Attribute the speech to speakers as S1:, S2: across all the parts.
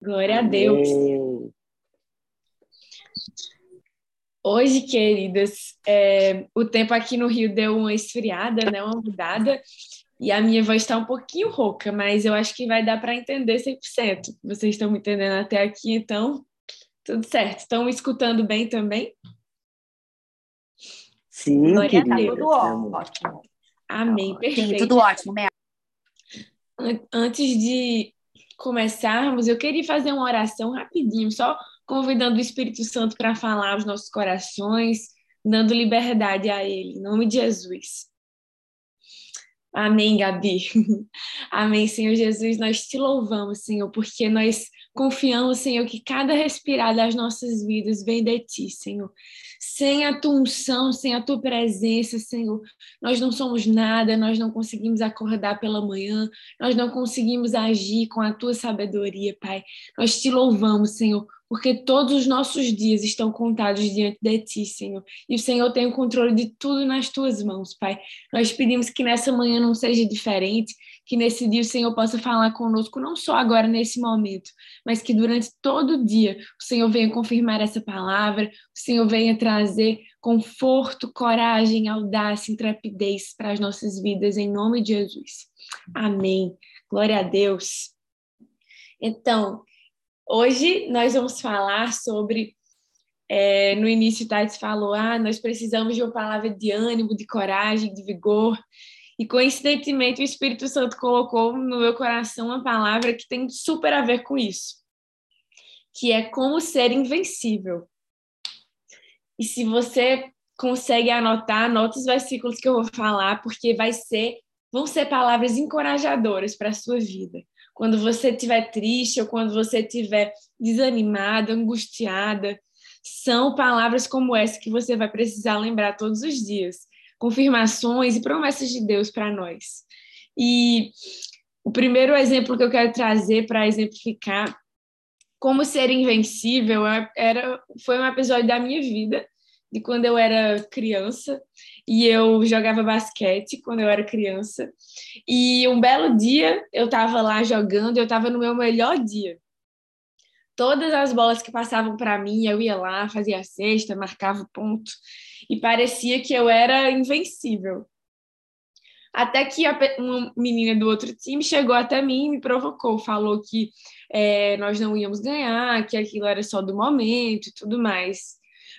S1: Glória Amém. a Deus. Hoje, queridas, é, o tempo aqui no Rio deu uma esfriada, né, uma mudada, e a minha voz está um pouquinho rouca, mas eu acho que vai dar para entender 100%. Vocês estão me entendendo até aqui, então tudo certo. Estão me escutando bem também?
S2: Sim,
S3: Glória querida. Tudo ótimo.
S1: Amém, perfeito.
S3: Sim, tudo ótimo, Mel.
S1: Antes de começarmos, eu queria fazer uma oração rapidinho, só convidando o Espírito Santo para falar aos nossos corações, dando liberdade a Ele, em nome de Jesus. Amém, Gabi. Amém, Senhor Jesus. Nós te louvamos, Senhor, porque nós confiamos, Senhor, que cada respirar das nossas vidas vem de ti, Senhor. Sem a tua unção, sem a tua presença, Senhor, nós não somos nada, nós não conseguimos acordar pela manhã, nós não conseguimos agir com a tua sabedoria, Pai. Nós te louvamos, Senhor, porque todos os nossos dias estão contados diante de Ti, Senhor. E o Senhor tem o controle de tudo nas Tuas mãos, Pai. Nós pedimos que nessa manhã não seja diferente, que nesse dia o Senhor possa falar conosco, não só agora nesse momento, mas que durante todo o dia o Senhor venha confirmar essa palavra, o Senhor venha trazer conforto, coragem, audácia, intrepidez para as nossas vidas, em nome de Jesus. Amém. Glória a Deus. Então, Hoje nós vamos falar sobre. É, no início, Tati falou: ah, nós precisamos de uma palavra de ânimo, de coragem, de vigor. E coincidentemente, o Espírito Santo colocou no meu coração uma palavra que tem super a ver com isso, que é como ser invencível. E se você consegue anotar, anota os versículos que eu vou falar, porque vai ser, vão ser palavras encorajadoras para a sua vida quando você estiver triste ou quando você estiver desanimada, angustiada. São palavras como essa que você vai precisar lembrar todos os dias. Confirmações e promessas de Deus para nós. E o primeiro exemplo que eu quero trazer para exemplificar como ser invencível é, era, foi um episódio da minha vida, de quando eu era criança e eu jogava basquete quando eu era criança. E um belo dia eu estava lá jogando, eu estava no meu melhor dia. Todas as bolas que passavam para mim, eu ia lá, fazia a cesta, marcava o ponto e parecia que eu era invencível. Até que uma menina do outro time chegou até mim e me provocou, falou que é, nós não íamos ganhar, que aquilo era só do momento e tudo mais.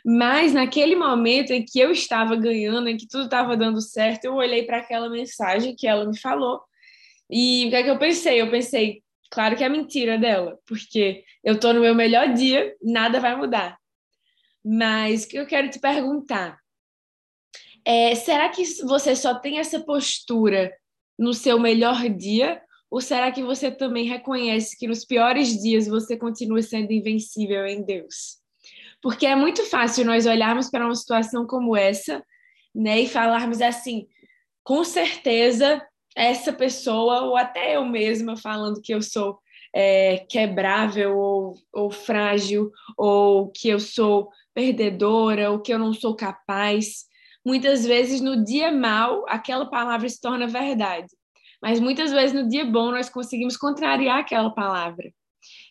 S1: Mas naquele momento em que eu estava ganhando, em que tudo estava dando certo, eu olhei para aquela mensagem que ela me falou. E o que é que eu pensei? Eu pensei, claro que é mentira dela, porque eu estou no meu melhor dia, nada vai mudar. Mas o que eu quero te perguntar é: será que você só tem essa postura no seu melhor dia? Ou será que você também reconhece que nos piores dias você continua sendo invencível em Deus? Porque é muito fácil nós olharmos para uma situação como essa, né, e falarmos assim, com certeza essa pessoa, ou até eu mesma falando que eu sou é, quebrável ou, ou frágil, ou que eu sou perdedora, ou que eu não sou capaz. Muitas vezes no dia mal, aquela palavra se torna verdade. Mas muitas vezes no dia bom nós conseguimos contrariar aquela palavra.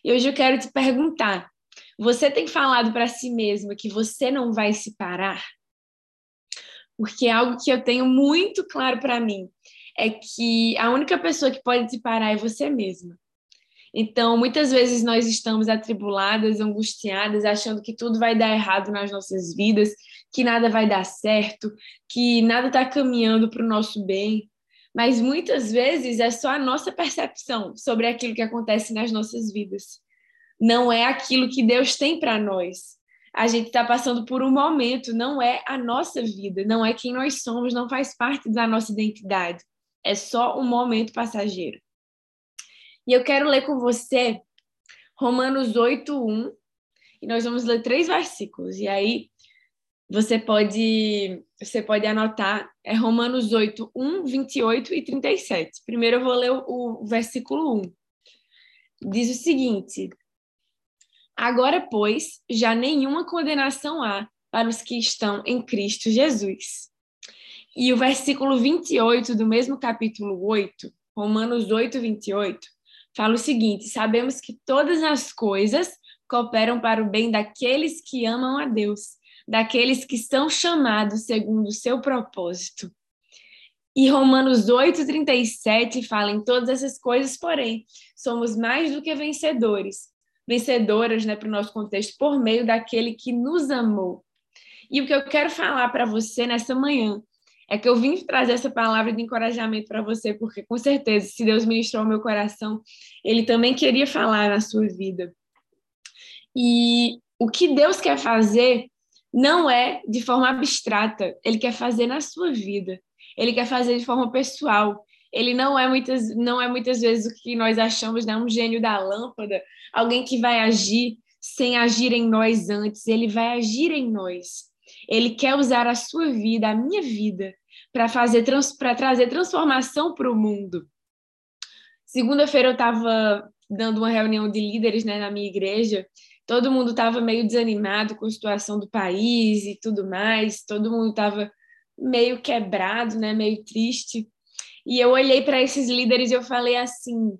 S1: E hoje eu quero te perguntar: você tem falado para si mesma que você não vai se parar? Porque é algo que eu tenho muito claro para mim é que a única pessoa que pode se parar é você mesma. Então, muitas vezes nós estamos atribuladas, angustiadas, achando que tudo vai dar errado nas nossas vidas, que nada vai dar certo, que nada está caminhando para o nosso bem. Mas muitas vezes é só a nossa percepção sobre aquilo que acontece nas nossas vidas não é aquilo que Deus tem para nós. A gente está passando por um momento, não é a nossa vida, não é quem nós somos, não faz parte da nossa identidade. É só um momento passageiro. E eu quero ler com você Romanos 8, 1, e nós vamos ler três versículos. E aí você pode, você pode anotar, é Romanos 8, 1, 28 e 37. Primeiro eu vou ler o, o versículo 1. Diz o seguinte: Agora, pois, já nenhuma condenação há para os que estão em Cristo Jesus. E o versículo 28 do mesmo capítulo 8, Romanos 8, 28, fala o seguinte: sabemos que todas as coisas cooperam para o bem daqueles que amam a Deus, daqueles que são chamados segundo o seu propósito. E Romanos 8:37 fala em todas essas coisas, porém, somos mais do que vencedores, vencedoras, né, para o nosso contexto, por meio daquele que nos amou. E o que eu quero falar para você nessa manhã é que eu vim trazer essa palavra de encorajamento para você, porque com certeza, se Deus ministrou ao meu coração, Ele também queria falar na sua vida. E o que Deus quer fazer não é de forma abstrata, Ele quer fazer na sua vida. Ele quer fazer de forma pessoal. Ele não é muitas, não é muitas vezes o que nós achamos, né? Um gênio da lâmpada, alguém que vai agir sem agir em nós antes. Ele vai agir em nós. Ele quer usar a sua vida, a minha vida, para fazer para trazer transformação para o mundo. Segunda-feira eu estava dando uma reunião de líderes né, na minha igreja. Todo mundo estava meio desanimado com a situação do país e tudo mais. Todo mundo estava meio quebrado, né, meio triste. E eu olhei para esses líderes e eu falei assim: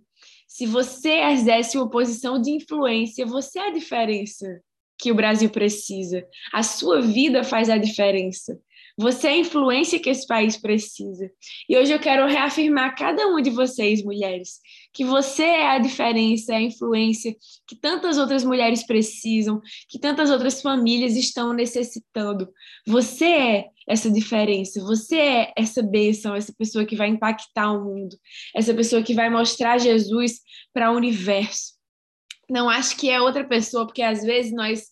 S1: se você exerce uma posição de influência, você é a diferença que o Brasil precisa. A sua vida faz a diferença. Você é a influência que esse país precisa. E hoje eu quero reafirmar a cada uma de vocês, mulheres, que você é a diferença, é a influência que tantas outras mulheres precisam, que tantas outras famílias estão necessitando. Você é essa diferença, você é essa bênção, essa pessoa que vai impactar o mundo, essa pessoa que vai mostrar Jesus para o universo. Não acho que é outra pessoa, porque às vezes nós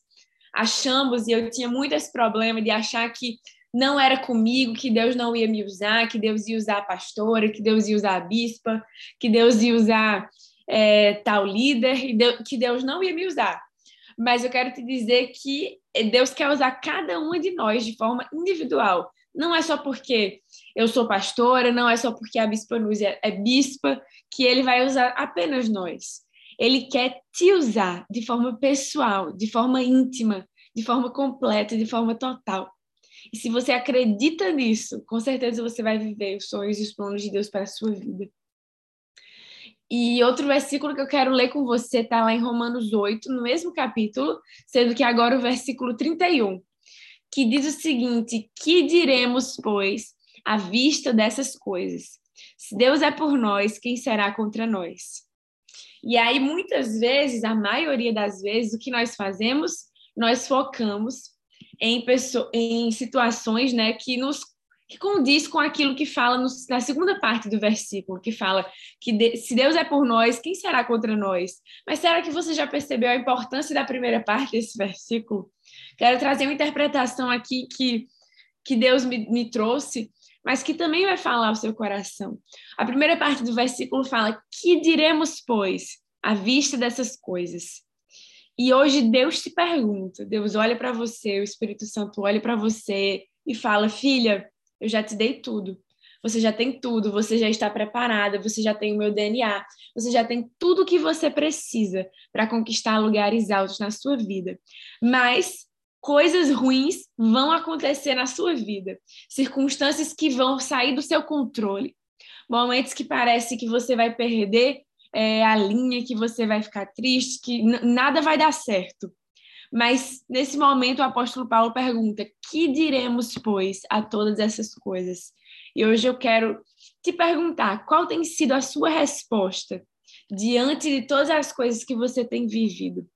S1: achamos, e eu tinha muito esse problema de achar que não era comigo, que Deus não ia me usar, que Deus ia usar a pastora, que Deus ia usar a bispa, que Deus ia usar é, tal líder, que Deus não ia me usar. Mas eu quero te dizer que Deus quer usar cada uma de nós de forma individual. Não é só porque eu sou pastora, não é só porque a bispa Núzia é bispa, que ele vai usar apenas nós. Ele quer te usar de forma pessoal, de forma íntima, de forma completa, de forma total. E se você acredita nisso, com certeza você vai viver os sonhos e os planos de Deus para a sua vida. E outro versículo que eu quero ler com você está lá em Romanos 8, no mesmo capítulo, sendo que agora o versículo 31, que diz o seguinte: Que diremos, pois, à vista dessas coisas? Se Deus é por nós, quem será contra nós? E aí, muitas vezes, a maioria das vezes, o que nós fazemos, nós focamos em, em situações né, que nos que condiz com aquilo que fala no, na segunda parte do versículo, que fala que de, se Deus é por nós, quem será contra nós? Mas será que você já percebeu a importância da primeira parte desse versículo? Quero trazer uma interpretação aqui que, que Deus me, me trouxe, mas que também vai falar ao seu coração. A primeira parte do versículo fala: Que diremos, pois, à vista dessas coisas? E hoje Deus te pergunta, Deus olha para você, o Espírito Santo olha para você e fala: Filha, eu já te dei tudo. Você já tem tudo, você já está preparada, você já tem o meu DNA, você já tem tudo o que você precisa para conquistar lugares altos na sua vida. Mas coisas ruins vão acontecer na sua vida, circunstâncias que vão sair do seu controle, momentos que parece que você vai perder é, a linha, que você vai ficar triste, que nada vai dar certo. Mas nesse momento o apóstolo Paulo pergunta: "Que diremos, pois, a todas essas coisas?" E hoje eu quero te perguntar, qual tem sido a sua resposta diante de todas as coisas que você tem vivido?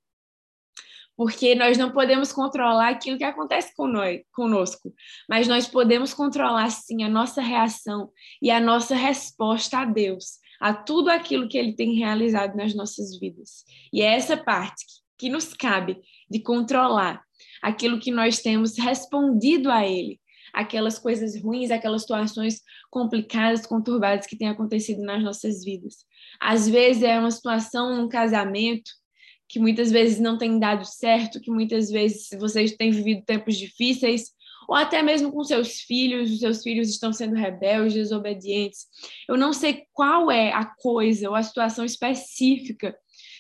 S1: Porque nós não podemos controlar aquilo que acontece conosco, mas nós podemos controlar sim a nossa reação e a nossa resposta a Deus, a tudo aquilo que ele tem realizado nas nossas vidas. E é essa parte que, nos cabe de controlar aquilo que nós temos respondido a ele, aquelas coisas ruins, aquelas situações complicadas, conturbadas que têm acontecido nas nossas vidas. Às vezes é uma situação, um casamento que muitas vezes não tem dado certo, que muitas vezes vocês têm vivido tempos difíceis, ou até mesmo com seus filhos, os seus filhos estão sendo rebeldes, desobedientes. Eu não sei qual é a coisa ou a situação específica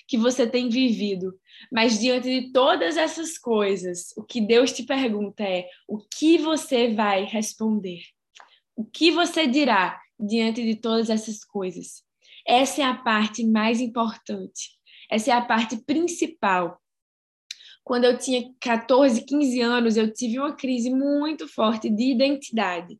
S1: que você tem vivido, mas diante de todas essas coisas, o que Deus te pergunta é: o que você vai responder? O que você dirá diante de todas essas coisas? Essa é a parte mais importante. Essa é a parte principal. Quando eu tinha 14, 15 anos, eu tive uma crise muito forte de identidade,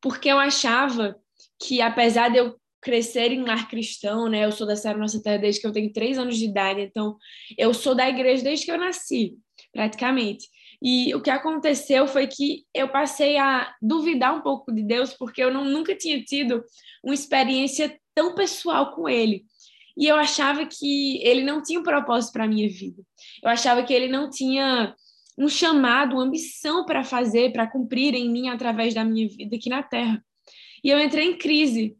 S1: porque eu achava que, apesar de eu crescer em lar cristão, né? Eu sou da Serra Nossa Terra desde que eu tenho três anos de idade, então eu sou da igreja desde que eu nasci, praticamente. E o que aconteceu foi que eu passei a duvidar um pouco de Deus, porque eu não, nunca tinha tido uma experiência tão pessoal com Ele. E eu achava que Ele não tinha um propósito para a minha vida. Eu achava que Ele não tinha um chamado, uma ambição para fazer, para cumprir em mim através da minha vida aqui na Terra. E eu entrei em crise.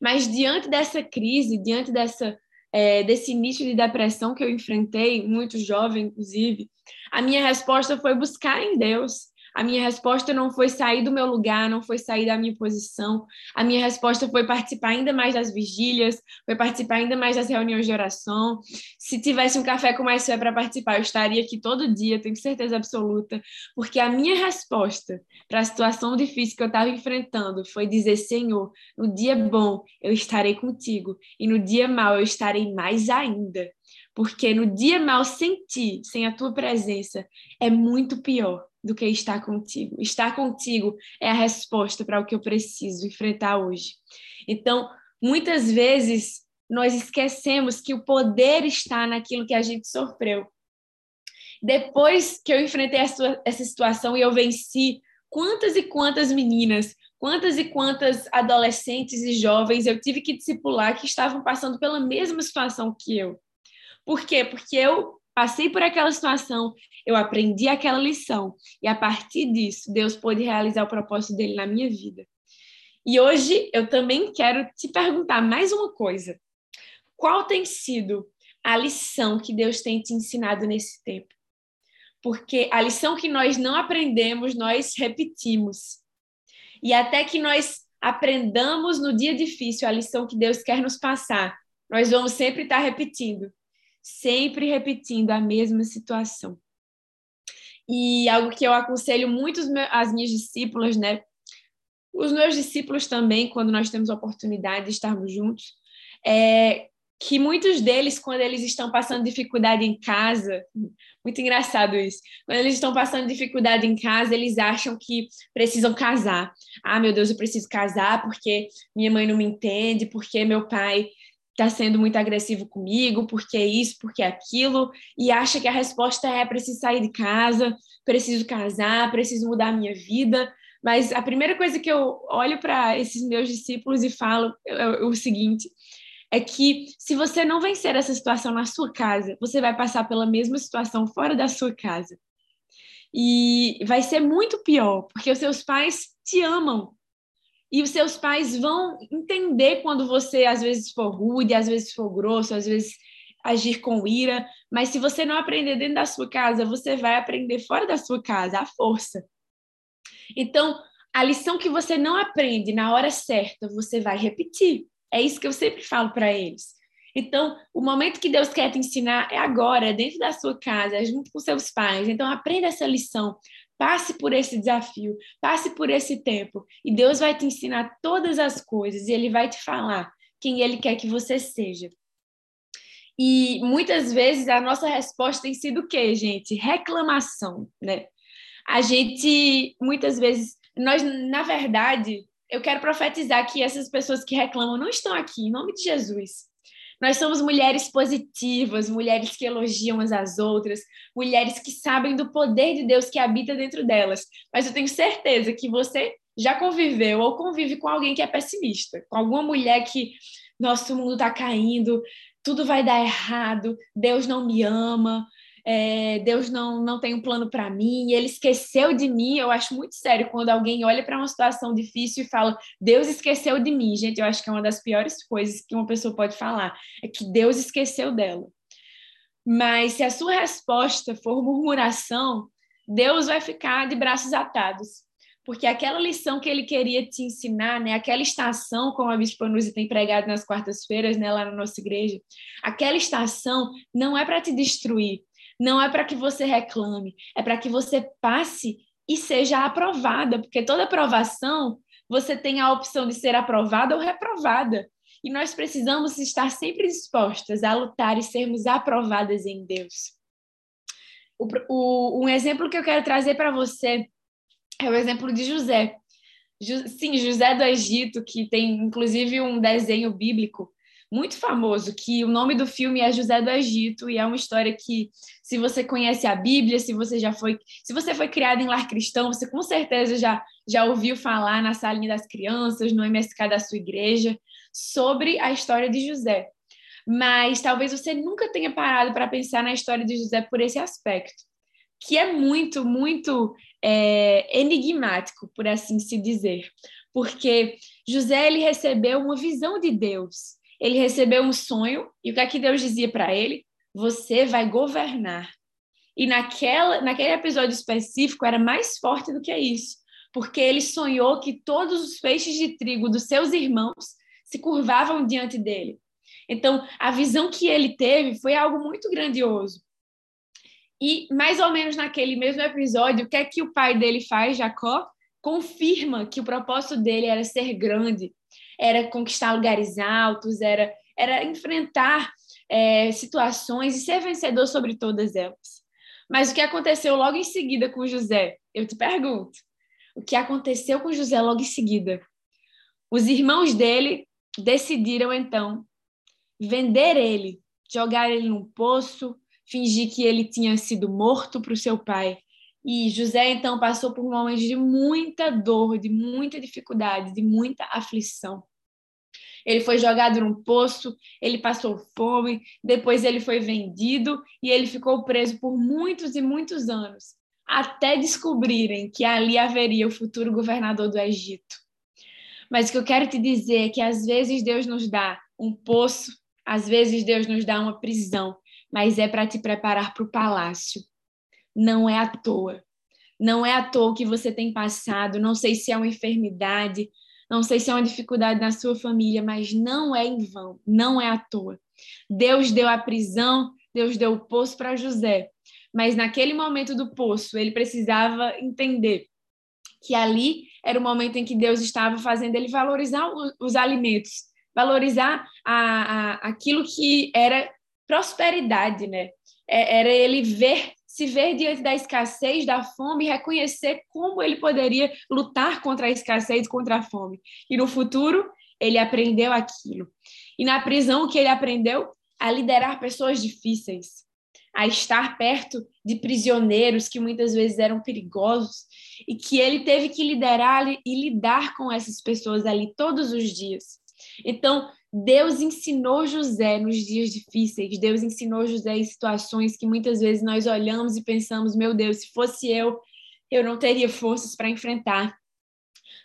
S1: Mas diante dessa crise, diante dessa é, desse início de depressão que eu enfrentei, muito jovem, inclusive, a minha resposta foi buscar em Deus. A minha resposta não foi sair do meu lugar, não foi sair da minha posição. A minha resposta foi participar ainda mais das vigílias, foi participar ainda mais das reuniões de oração. Se tivesse um café com mais fé para participar, eu estaria aqui todo dia, tenho certeza absoluta, porque a minha resposta para a situação difícil que eu estava enfrentando foi dizer: Senhor, no dia bom eu estarei contigo, e no dia mau eu estarei mais ainda. Porque no dia mau, sem ti, sem a tua presença, é muito pior do que estar contigo. Estar contigo é a resposta para o que eu preciso enfrentar hoje. Então, muitas vezes nós esquecemos que o poder está naquilo que a gente sofreu. Depois que eu enfrentei essa situação e eu venci, quantas e quantas meninas, quantas e quantas adolescentes e jovens eu tive que discipular que estavam passando pela mesma situação que eu. Por quê? Porque eu passei por aquela situação, eu aprendi aquela lição e a partir disso Deus pôde realizar o propósito dele na minha vida. E hoje eu também quero te perguntar mais uma coisa. Qual tem sido a lição que Deus tem te ensinado nesse tempo? Porque a lição que nós não aprendemos, nós repetimos. E até que nós aprendamos no dia difícil a lição que Deus quer nos passar, nós vamos sempre estar repetindo sempre repetindo a mesma situação. E algo que eu aconselho muito as minhas discípulas, né? Os meus discípulos também, quando nós temos a oportunidade de estarmos juntos, é que muitos deles, quando eles estão passando dificuldade em casa, muito engraçado isso, quando eles estão passando dificuldade em casa, eles acham que precisam casar. Ah, meu Deus, eu preciso casar porque minha mãe não me entende, porque meu pai está sendo muito agressivo comigo, porque isso, porque aquilo, e acha que a resposta é preciso sair de casa, preciso casar, preciso mudar a minha vida. Mas a primeira coisa que eu olho para esses meus discípulos e falo é, é o seguinte: é que se você não vencer essa situação na sua casa, você vai passar pela mesma situação fora da sua casa. E vai ser muito pior, porque os seus pais te amam, e os seus pais vão entender quando você às vezes for rude, às vezes for grosso, às vezes agir com ira, mas se você não aprender dentro da sua casa, você vai aprender fora da sua casa, à força. Então, a lição que você não aprende na hora certa, você vai repetir. É isso que eu sempre falo para eles. Então, o momento que Deus quer te ensinar é agora, dentro da sua casa, junto com seus pais. Então, aprenda essa lição. Passe por esse desafio, passe por esse tempo, e Deus vai te ensinar todas as coisas, e Ele vai te falar quem Ele quer que você seja. E muitas vezes a nossa resposta tem sido o quê, gente? Reclamação, né? A gente, muitas vezes, nós, na verdade, eu quero profetizar que essas pessoas que reclamam não estão aqui, em nome de Jesus. Nós somos mulheres positivas, mulheres que elogiam umas às outras, mulheres que sabem do poder de Deus que habita dentro delas. Mas eu tenho certeza que você já conviveu ou convive com alguém que é pessimista, com alguma mulher que nosso mundo está caindo, tudo vai dar errado, Deus não me ama, é, Deus não, não tem um plano para mim, ele esqueceu de mim. Eu acho muito sério quando alguém olha para uma situação difícil e fala, Deus esqueceu de mim. Gente, eu acho que é uma das piores coisas que uma pessoa pode falar, é que Deus esqueceu dela. Mas se a sua resposta for murmuração, Deus vai ficar de braços atados. Porque aquela lição que ele queria te ensinar, né, aquela estação, como a Bispa Nuzi tem pregado nas quartas-feiras, né, lá na nossa igreja, aquela estação não é para te destruir, não é para que você reclame, é para que você passe e seja aprovada, porque toda aprovação você tem a opção de ser aprovada ou reprovada. e nós precisamos estar sempre dispostas a lutar e sermos aprovadas em Deus. O, o, um exemplo que eu quero trazer para você é o exemplo de José. Sim, José do Egito, que tem inclusive um desenho bíblico muito famoso, que o nome do filme é José do Egito, e é uma história que, se você conhece a Bíblia, se você já foi, se você foi criado em lar cristão, você com certeza já, já ouviu falar na salinha das crianças, no MSK da sua igreja, sobre a história de José. Mas talvez você nunca tenha parado para pensar na história de José por esse aspecto, que é muito, muito é, enigmático, por assim se dizer. Porque José ele recebeu uma visão de Deus ele recebeu um sonho e o que é que Deus dizia para ele? Você vai governar. E naquela, naquele episódio específico era mais forte do que isso, porque ele sonhou que todos os feixes de trigo dos seus irmãos se curvavam diante dele. Então, a visão que ele teve foi algo muito grandioso. E mais ou menos naquele mesmo episódio, o que é que o pai dele faz, Jacó? Confirma que o propósito dele era ser grande, era conquistar lugares altos, era, era enfrentar é, situações e ser vencedor sobre todas elas. Mas o que aconteceu logo em seguida com José? Eu te pergunto. O que aconteceu com José logo em seguida? Os irmãos dele decidiram então vender ele, jogar ele num poço, fingir que ele tinha sido morto para o seu pai. E José então passou por um momento de muita dor, de muita dificuldade, de muita aflição. Ele foi jogado num poço, ele passou fome, depois ele foi vendido e ele ficou preso por muitos e muitos anos, até descobrirem que ali haveria o futuro governador do Egito. Mas o que eu quero te dizer é que às vezes Deus nos dá um poço, às vezes Deus nos dá uma prisão, mas é para te preparar para o palácio. Não é à toa. Não é à toa que você tem passado, não sei se é uma enfermidade, não sei se é uma dificuldade na sua família, mas não é em vão, não é à toa. Deus deu a prisão, Deus deu o poço para José, mas naquele momento do poço, ele precisava entender que ali era o momento em que Deus estava fazendo ele valorizar os, os alimentos, valorizar a, a, aquilo que era prosperidade, né? É, era ele ver se ver diante da escassez, da fome, reconhecer como ele poderia lutar contra a escassez, contra a fome. E no futuro, ele aprendeu aquilo. E na prisão, o que ele aprendeu? A liderar pessoas difíceis, a estar perto de prisioneiros que muitas vezes eram perigosos e que ele teve que liderar e lidar com essas pessoas ali todos os dias. Então, Deus ensinou José nos dias difíceis, Deus ensinou José em situações que muitas vezes nós olhamos e pensamos: meu Deus, se fosse eu, eu não teria forças para enfrentar.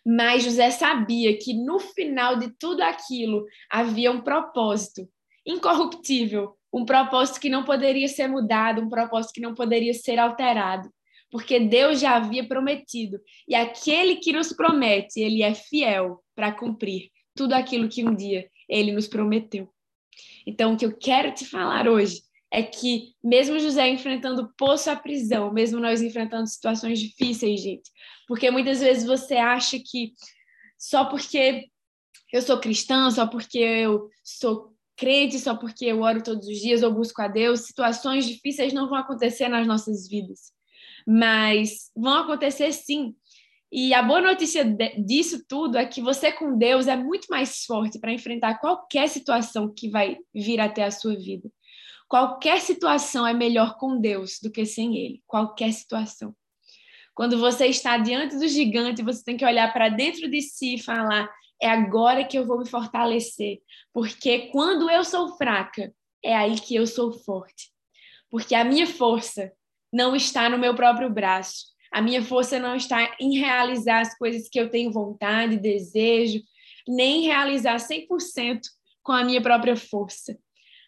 S1: Mas José sabia que no final de tudo aquilo havia um propósito incorruptível, um propósito que não poderia ser mudado, um propósito que não poderia ser alterado, porque Deus já havia prometido, e aquele que nos promete, ele é fiel para cumprir tudo aquilo que um dia ele nos prometeu. Então, o que eu quero te falar hoje é que, mesmo José enfrentando poço à prisão, mesmo nós enfrentando situações difíceis, gente, porque muitas vezes você acha que só porque eu sou cristã, só porque eu sou crente, só porque eu oro todos os dias ou busco a Deus, situações difíceis não vão acontecer nas nossas vidas. Mas vão acontecer sim, e a boa notícia disso tudo é que você com Deus é muito mais forte para enfrentar qualquer situação que vai vir até a sua vida. Qualquer situação é melhor com Deus do que sem Ele. Qualquer situação. Quando você está diante do gigante, você tem que olhar para dentro de si e falar: é agora que eu vou me fortalecer. Porque quando eu sou fraca, é aí que eu sou forte. Porque a minha força não está no meu próprio braço a minha força não está em realizar as coisas que eu tenho vontade, desejo, nem realizar 100% com a minha própria força.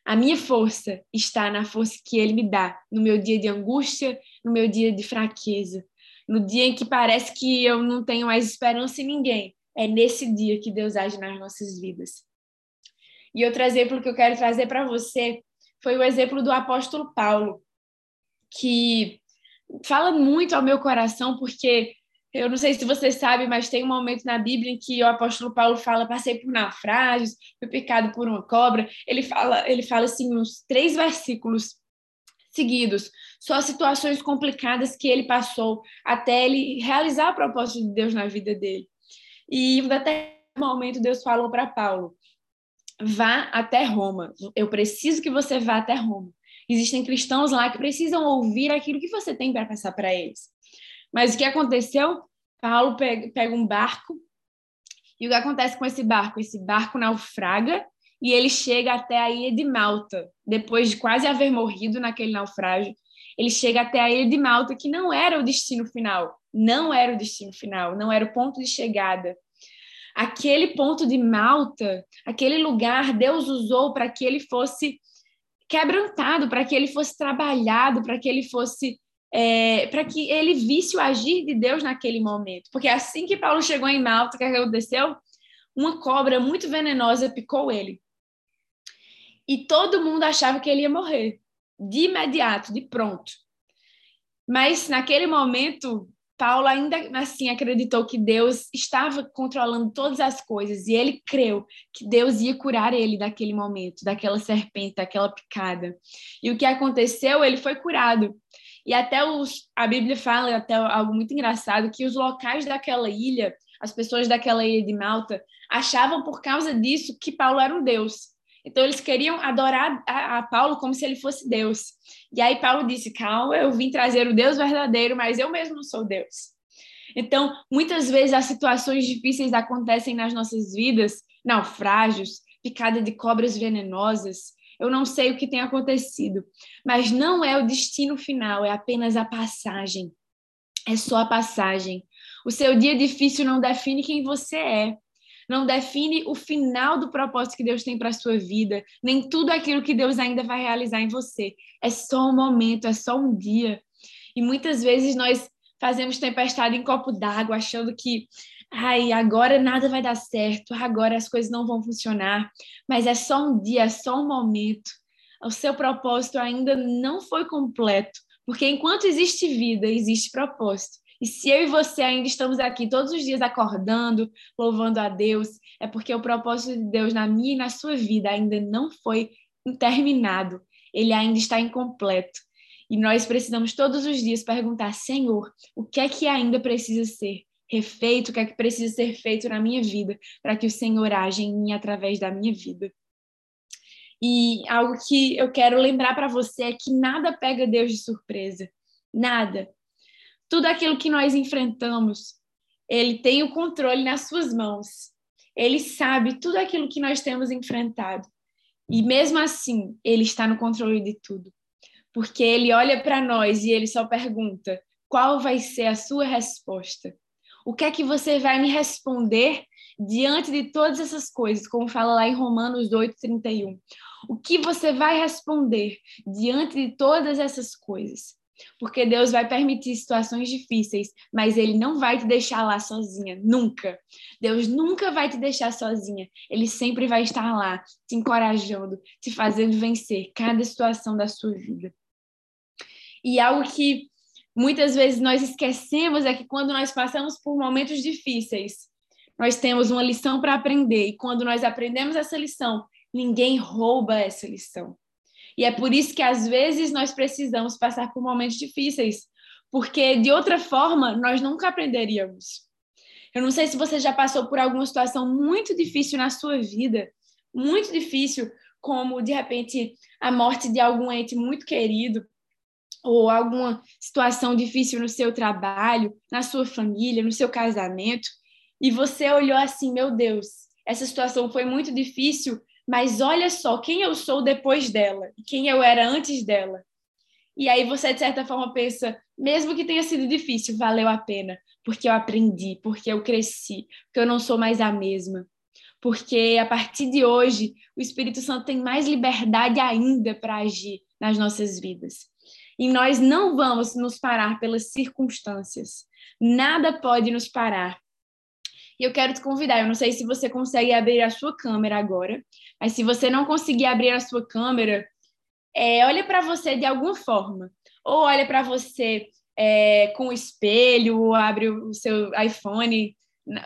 S1: A minha força está na força que Ele me dá, no meu dia de angústia, no meu dia de fraqueza, no dia em que parece que eu não tenho mais esperança em ninguém. É nesse dia que Deus age nas nossas vidas. E outro exemplo que eu quero trazer para você foi o exemplo do apóstolo Paulo, que fala muito ao meu coração, porque eu não sei se você sabe, mas tem um momento na Bíblia em que o apóstolo Paulo fala: passei por naufrágios, fui picado por uma cobra. Ele fala, ele fala assim, uns três versículos seguidos, só situações complicadas que ele passou até ele realizar o propósito de Deus na vida dele. E até um momento Deus falou para Paulo: vá até Roma. Eu preciso que você vá até Roma. Existem cristãos lá que precisam ouvir aquilo que você tem para passar para eles. Mas o que aconteceu? Paulo pega, pega um barco, e o que acontece com esse barco? Esse barco naufraga e ele chega até a ilha de Malta, depois de quase haver morrido naquele naufrágio. Ele chega até a ilha de Malta, que não era o destino final, não era o destino final, não era o ponto de chegada. Aquele ponto de Malta, aquele lugar, Deus usou para que ele fosse quebrantado, para que ele fosse trabalhado, para que ele fosse é, para que ele visse o agir de Deus naquele momento. Porque assim que Paulo chegou em Malta, o que aconteceu? Uma cobra muito venenosa picou ele. E todo mundo achava que ele ia morrer, de imediato, de pronto. Mas naquele momento, Paulo ainda assim acreditou que Deus estava controlando todas as coisas e ele creu que Deus ia curar ele daquele momento, daquela serpente, daquela picada. E o que aconteceu? Ele foi curado. E até os, a Bíblia fala, até algo muito engraçado, que os locais daquela ilha, as pessoas daquela ilha de Malta, achavam por causa disso que Paulo era um deus. Então eles queriam adorar a, a, Paulo como se ele fosse Deus. E aí Paulo disse: Calma, eu vim trazer o Deus verdadeiro, mas eu mesmo não sou Deus. Então, muitas vezes as situações difíceis acontecem nas nossas vidas, naufrágios, picada de cobras venenosas, eu não sei o que tem acontecido, mas não é o destino final, é apenas a passagem. É só a passagem. O seu dia difícil não define quem você é, não define o final do propósito que Deus tem para a sua vida, nem tudo aquilo que Deus ainda vai realizar em você. É só um momento, é só um dia. E muitas vezes nós fazemos tempestade em copo d'água, achando que ai, agora nada vai dar certo, agora as coisas não vão funcionar, mas é só um dia, é só um momento. O seu propósito ainda não foi completo, porque enquanto existe vida, existe propósito. E se eu e você ainda estamos aqui todos os dias acordando, louvando a Deus, é porque o propósito de Deus na minha e na sua vida ainda não foi terminado, ele ainda está incompleto. E nós precisamos todos os dias perguntar: Senhor, o que é que ainda precisa ser? refeito, o que é que precisa ser feito na minha vida para que o Senhor age em mim através da minha vida. E algo que eu quero lembrar para você é que nada pega Deus de surpresa. Nada. Tudo aquilo que nós enfrentamos, ele tem o controle nas suas mãos. Ele sabe tudo aquilo que nós temos enfrentado. E mesmo assim, ele está no controle de tudo. Porque ele olha para nós e ele só pergunta: qual vai ser a sua resposta? O que é que você vai me responder diante de todas essas coisas, como fala lá em Romanos 8:31? O que você vai responder diante de todas essas coisas? Porque Deus vai permitir situações difíceis, mas Ele não vai te deixar lá sozinha, nunca. Deus nunca vai te deixar sozinha. Ele sempre vai estar lá, te encorajando, te fazendo vencer cada situação da sua vida. E algo que muitas vezes nós esquecemos é que quando nós passamos por momentos difíceis, nós temos uma lição para aprender e quando nós aprendemos essa lição, ninguém rouba essa lição. E é por isso que às vezes nós precisamos passar por momentos difíceis, porque de outra forma nós nunca aprenderíamos. Eu não sei se você já passou por alguma situação muito difícil na sua vida, muito difícil, como de repente a morte de algum ente muito querido, ou alguma situação difícil no seu trabalho, na sua família, no seu casamento, e você olhou assim, meu Deus, essa situação foi muito difícil, mas olha só quem eu sou depois dela quem eu era antes dela. E aí você, de certa forma, pensa, mesmo que tenha sido difícil, valeu a pena, porque eu aprendi, porque eu cresci, porque eu não sou mais a mesma. Porque a partir de hoje, o Espírito Santo tem mais liberdade ainda para agir nas nossas vidas. E nós não vamos nos parar pelas circunstâncias. Nada pode nos parar. E eu quero te convidar, eu não sei se você consegue abrir a sua câmera agora, mas se você não conseguir abrir a sua câmera, é, olha para você de alguma forma. Ou olha para você é, com o espelho, abre o seu iPhone,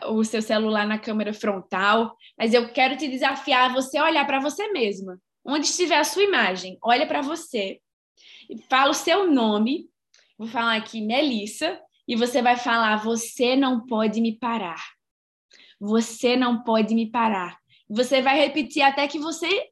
S1: o seu celular na câmera frontal, mas eu quero te desafiar a você olhar para você mesma. Onde estiver a sua imagem, olha para você. Fala o seu nome. Vou falar aqui Melissa e você vai falar: você não pode me parar. Você não pode me parar. Você vai repetir até que você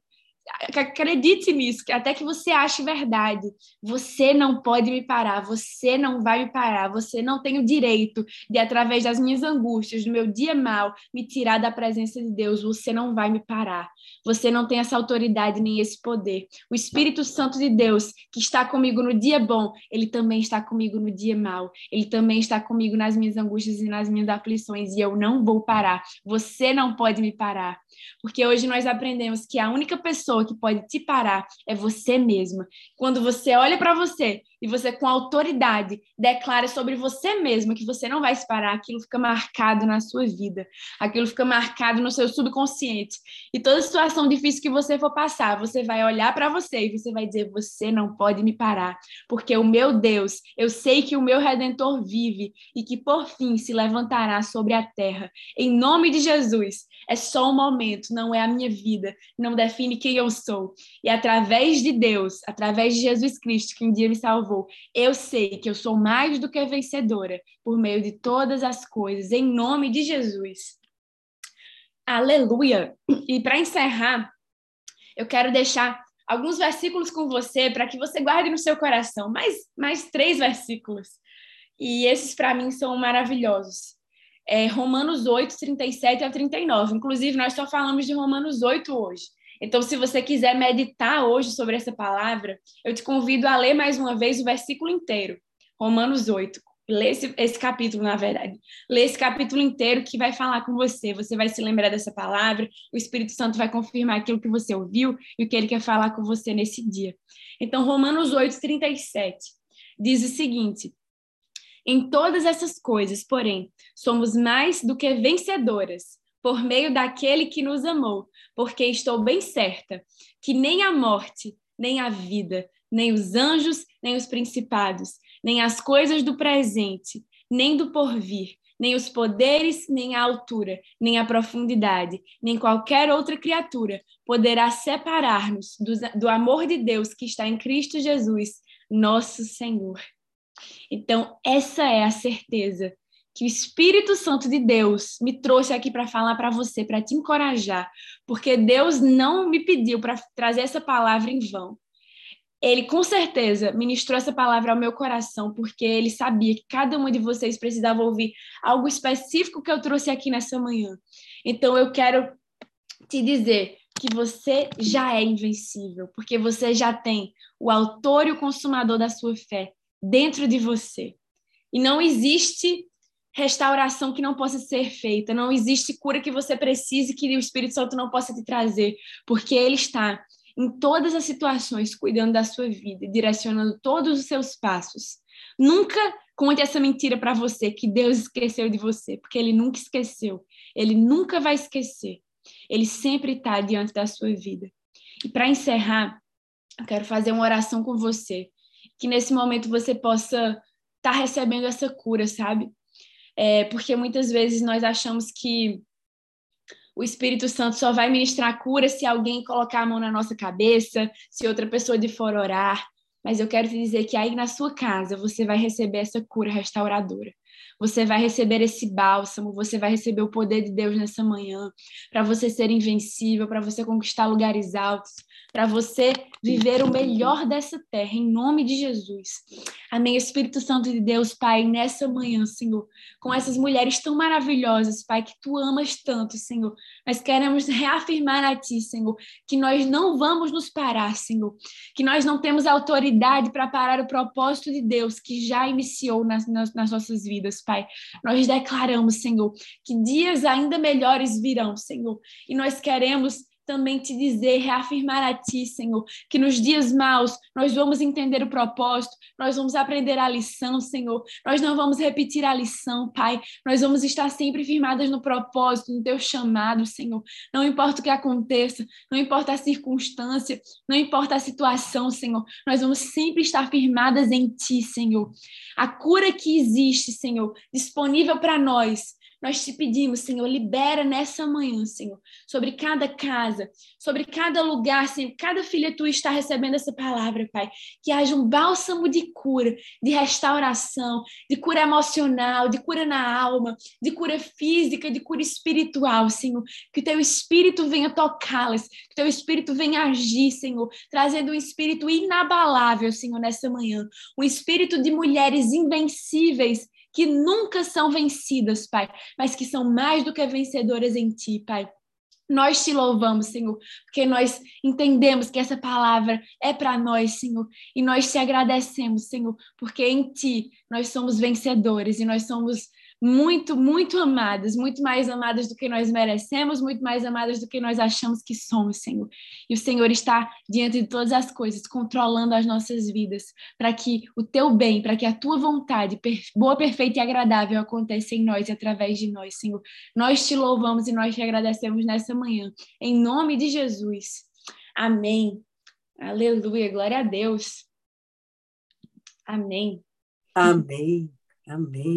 S1: acredite nisso, até que você ache verdade. Você não pode me parar, você não vai me parar, você não tem o direito de, através das minhas angústias, do meu dia mal, me tirar da presença de Deus. Você não vai me parar. Você não tem essa autoridade nem esse poder. O Espírito Santo de Deus, que está comigo no dia bom, ele também está comigo no dia mal. Ele também está comigo nas minhas angústias e nas minhas aflições, e eu não vou parar. Você não pode me parar. Porque hoje nós aprendemos que a única pessoa que pode te parar é você mesma. Quando você olha para você e você, com autoridade, declara sobre você mesma que você não vai se parar, aquilo fica marcado na sua vida, aquilo fica marcado no seu subconsciente. E toda situação difícil que você for passar, você vai olhar para você e você vai dizer: Você não pode me parar, porque o meu Deus, eu sei que o meu redentor vive e que por fim se levantará sobre a terra. Em nome de Jesus, é só um momento, não é a minha vida, não define quem eu sou. E através de Deus, através de Jesus Cristo, que um dia me salvou. Eu sei que eu sou mais do que vencedora por meio de todas as coisas, em nome de Jesus. Aleluia! E para encerrar, eu quero deixar alguns versículos com você para que você guarde no seu coração, mais, mais três versículos. E esses para mim são maravilhosos. É Romanos 8, 37 a 39. Inclusive, nós só falamos de Romanos 8 hoje. Então, se você quiser meditar hoje sobre essa palavra, eu te convido a ler mais uma vez o versículo inteiro, Romanos 8. Lê esse, esse capítulo, na verdade. Lê esse capítulo inteiro que vai falar com você. Você vai se lembrar dessa palavra, o Espírito Santo vai confirmar aquilo que você ouviu e o que ele quer falar com você nesse dia. Então, Romanos 8, 37 diz o seguinte: Em todas essas coisas, porém, somos mais do que vencedoras por meio daquele que nos amou, porque estou bem certa que nem a morte, nem a vida, nem os anjos, nem os principados, nem as coisas do presente, nem do porvir, nem os poderes, nem a altura, nem a profundidade, nem qualquer outra criatura poderá separar-nos do, do amor de Deus que está em Cristo Jesus, nosso Senhor. Então, essa é a certeza que o Espírito Santo de Deus me trouxe aqui para falar para você, para te encorajar, porque Deus não me pediu para trazer essa palavra em vão. Ele com certeza ministrou essa palavra ao meu coração, porque ele sabia que cada uma de vocês precisava ouvir algo específico que eu trouxe aqui nessa manhã. Então eu quero te dizer que você já é invencível, porque você já tem o autor e o consumador da sua fé dentro de você. E não existe restauração que não possa ser feita, não existe cura que você precise que o Espírito Santo não possa te trazer, porque ele está em todas as situações cuidando da sua vida, direcionando todos os seus passos. Nunca conte essa mentira para você que Deus esqueceu de você, porque ele nunca esqueceu. Ele nunca vai esquecer. Ele sempre está diante da sua vida. E para encerrar, eu quero fazer uma oração com você, que nesse momento você possa estar tá recebendo essa cura, sabe? é, porque muitas vezes nós achamos que o Espírito Santo só vai ministrar cura se alguém colocar a mão na nossa cabeça, se outra pessoa de fora orar. Mas eu quero te dizer que aí na sua casa você vai receber essa cura restauradora. Você vai receber esse bálsamo, você vai receber o poder de Deus nessa manhã, para você ser invencível, para você conquistar lugares altos, para você viver o melhor dessa terra, em nome de Jesus. Amém. Espírito Santo de Deus, Pai, nessa manhã, Senhor, com essas mulheres tão maravilhosas, Pai, que tu amas tanto, Senhor. Nós queremos reafirmar a Ti, Senhor, que nós não vamos nos parar, Senhor, que nós não temos autoridade para parar o propósito de Deus que já iniciou nas, nas, nas nossas vidas, Pai. Nós declaramos, Senhor, que dias ainda melhores virão, Senhor, e nós queremos também te dizer, reafirmar a Ti, Senhor, que nos dias maus nós vamos entender o propósito, nós vamos aprender a lição, Senhor. Nós não vamos repetir a lição, Pai. Nós vamos estar sempre firmadas no propósito, no Teu chamado, Senhor. Não importa o que aconteça, não importa a circunstância, não importa a situação, Senhor. Nós vamos sempre estar firmadas em Ti, Senhor. A cura que existe, Senhor, disponível para nós nós te pedimos, Senhor, libera nessa manhã, Senhor, sobre cada casa, sobre cada lugar, Senhor, cada filha tua está recebendo essa palavra, Pai. Que haja um bálsamo de cura, de restauração, de cura emocional, de cura na alma, de cura física, de cura espiritual, Senhor. Que teu espírito venha tocá-las, que teu espírito venha agir, Senhor, trazendo um espírito inabalável, Senhor, nessa manhã. Um espírito de mulheres invencíveis que nunca são vencidas, Pai, mas que são mais do que vencedoras em Ti, Pai. Nós te louvamos, Senhor, porque nós entendemos que essa palavra é para nós, Senhor, e nós te agradecemos, Senhor, porque em Ti nós somos vencedores e nós somos muito, muito amadas, muito mais amadas do que nós merecemos, muito mais amadas do que nós achamos que somos, Senhor. E o Senhor está diante de todas as coisas, controlando as nossas vidas, para que o teu bem, para que a tua vontade, boa, perfeita e agradável, aconteça em nós e através de nós, Senhor. Nós te louvamos e nós te agradecemos nessa manhã, em nome de Jesus. Amém. Aleluia, glória a Deus. Amém.
S2: Amém. Amém.